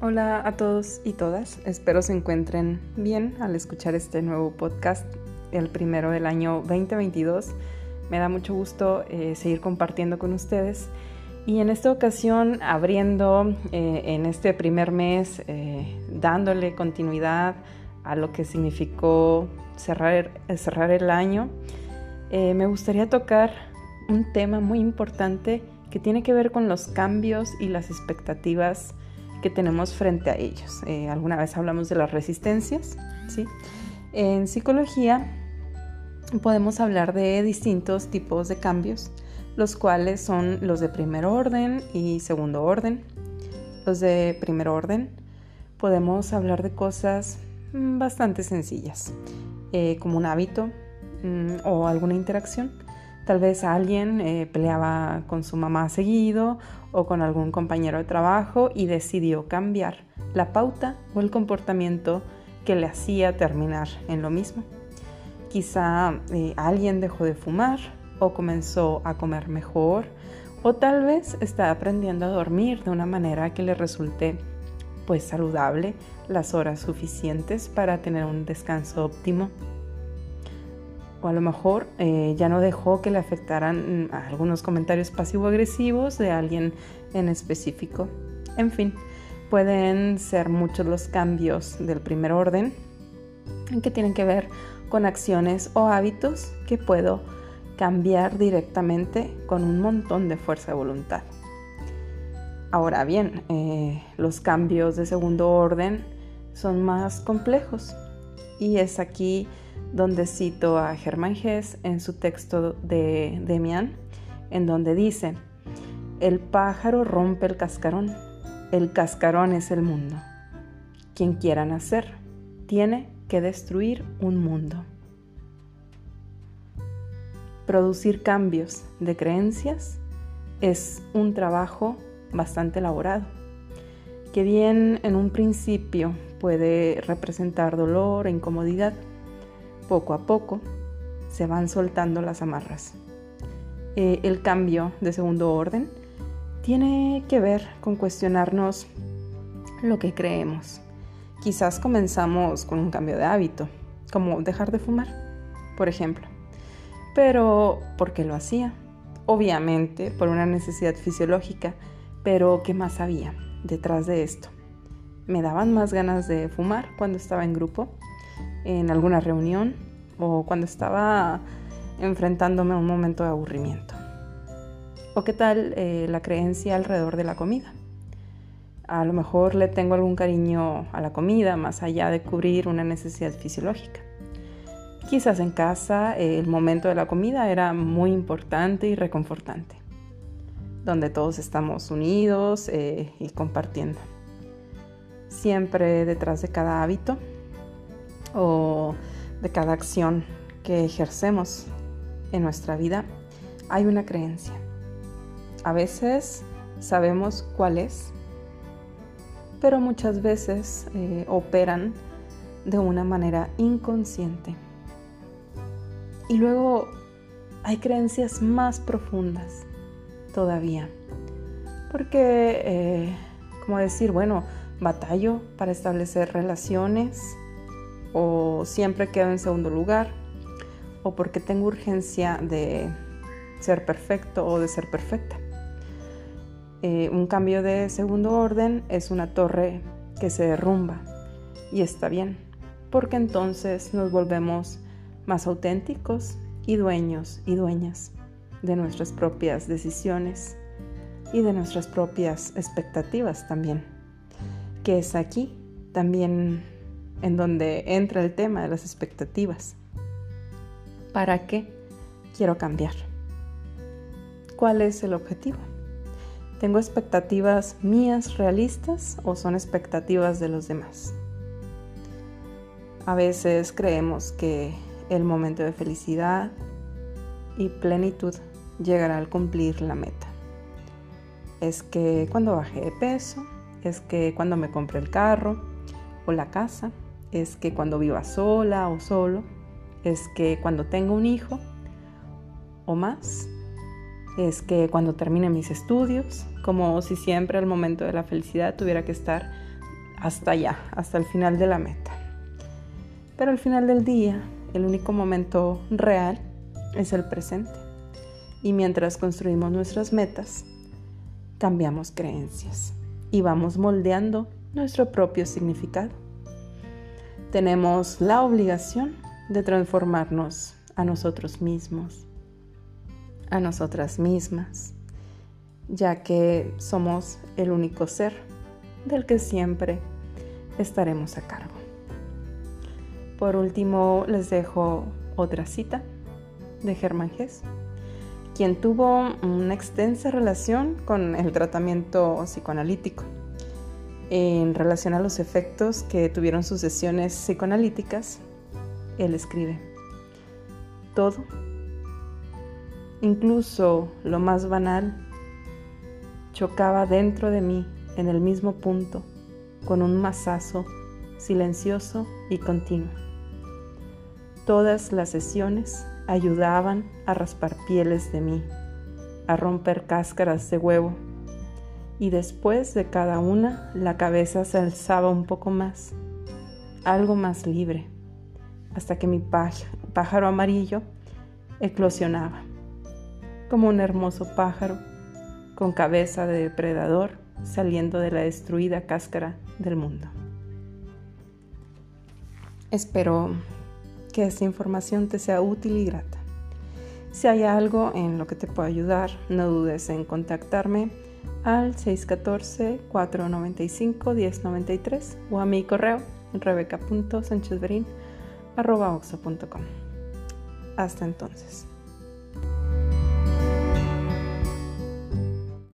Hola a todos y todas, espero se encuentren bien al escuchar este nuevo podcast, el primero del año 2022. Me da mucho gusto eh, seguir compartiendo con ustedes y en esta ocasión abriendo eh, en este primer mes, eh, dándole continuidad a lo que significó cerrar, cerrar el año, me gustaría tocar un tema muy importante que tiene que ver con los cambios y las expectativas que tenemos frente a ellos. Eh, alguna vez hablamos de las resistencias, ¿sí? En psicología podemos hablar de distintos tipos de cambios, los cuales son los de primer orden y segundo orden. Los de primer orden podemos hablar de cosas mm, bastante sencillas, eh, como un hábito mm, o alguna interacción Tal vez alguien eh, peleaba con su mamá seguido o con algún compañero de trabajo y decidió cambiar la pauta o el comportamiento que le hacía terminar en lo mismo. Quizá eh, alguien dejó de fumar o comenzó a comer mejor o tal vez está aprendiendo a dormir de una manera que le resulte pues saludable las horas suficientes para tener un descanso óptimo o a lo mejor eh, ya no dejó que le afectaran mm, algunos comentarios pasivo-agresivos de alguien en específico. En fin, pueden ser muchos los cambios del primer orden que tienen que ver con acciones o hábitos que puedo cambiar directamente con un montón de fuerza de voluntad. Ahora bien, eh, los cambios de segundo orden son más complejos y es aquí donde cito a Germán Hess en su texto de Demian, en donde dice, el pájaro rompe el cascarón, el cascarón es el mundo. Quien quiera nacer tiene que destruir un mundo. Producir cambios de creencias es un trabajo bastante elaborado, que bien en un principio puede representar dolor e incomodidad, poco a poco se van soltando las amarras. Eh, el cambio de segundo orden tiene que ver con cuestionarnos lo que creemos. Quizás comenzamos con un cambio de hábito, como dejar de fumar, por ejemplo. Pero, ¿por qué lo hacía? Obviamente por una necesidad fisiológica, pero ¿qué más había detrás de esto? Me daban más ganas de fumar cuando estaba en grupo en alguna reunión o cuando estaba enfrentándome a un momento de aburrimiento. ¿O qué tal eh, la creencia alrededor de la comida? A lo mejor le tengo algún cariño a la comida más allá de cubrir una necesidad fisiológica. Quizás en casa el momento de la comida era muy importante y reconfortante, donde todos estamos unidos eh, y compartiendo. Siempre detrás de cada hábito o de cada acción que ejercemos en nuestra vida hay una creencia. A veces sabemos cuál es, pero muchas veces eh, operan de una manera inconsciente. Y luego hay creencias más profundas todavía. Porque, eh, como decir, bueno, batallo para establecer relaciones, o siempre quedo en segundo lugar o porque tengo urgencia de ser perfecto o de ser perfecta. Eh, un cambio de segundo orden es una torre que se derrumba y está bien, porque entonces nos volvemos más auténticos y dueños y dueñas de nuestras propias decisiones y de nuestras propias expectativas también, que es aquí también en donde entra el tema de las expectativas. ¿Para qué quiero cambiar? ¿Cuál es el objetivo? ¿Tengo expectativas mías realistas o son expectativas de los demás? A veces creemos que el momento de felicidad y plenitud llegará al cumplir la meta. Es que cuando baje de peso, es que cuando me compre el carro o la casa, es que cuando viva sola o solo, es que cuando tenga un hijo o más, es que cuando termine mis estudios, como si siempre al momento de la felicidad tuviera que estar hasta allá, hasta el final de la meta. Pero al final del día, el único momento real es el presente. Y mientras construimos nuestras metas, cambiamos creencias y vamos moldeando nuestro propio significado. Tenemos la obligación de transformarnos a nosotros mismos, a nosotras mismas, ya que somos el único ser del que siempre estaremos a cargo. Por último, les dejo otra cita de Germán Gess, quien tuvo una extensa relación con el tratamiento psicoanalítico en relación a los efectos que tuvieron sus sesiones psicoanalíticas. Él escribe, todo, incluso lo más banal, chocaba dentro de mí en el mismo punto con un masazo silencioso y continuo. Todas las sesiones ayudaban a raspar pieles de mí, a romper cáscaras de huevo, y después de cada una la cabeza se alzaba un poco más, algo más libre, hasta que mi pájaro amarillo eclosionaba, como un hermoso pájaro con cabeza de depredador saliendo de la destruida cáscara del mundo. Espero que esta información te sea útil y grata. Si hay algo en lo que te pueda ayudar, no dudes en contactarme al 614-495-1093 o a mi correo rebeca.sanchezberin.com. Hasta entonces.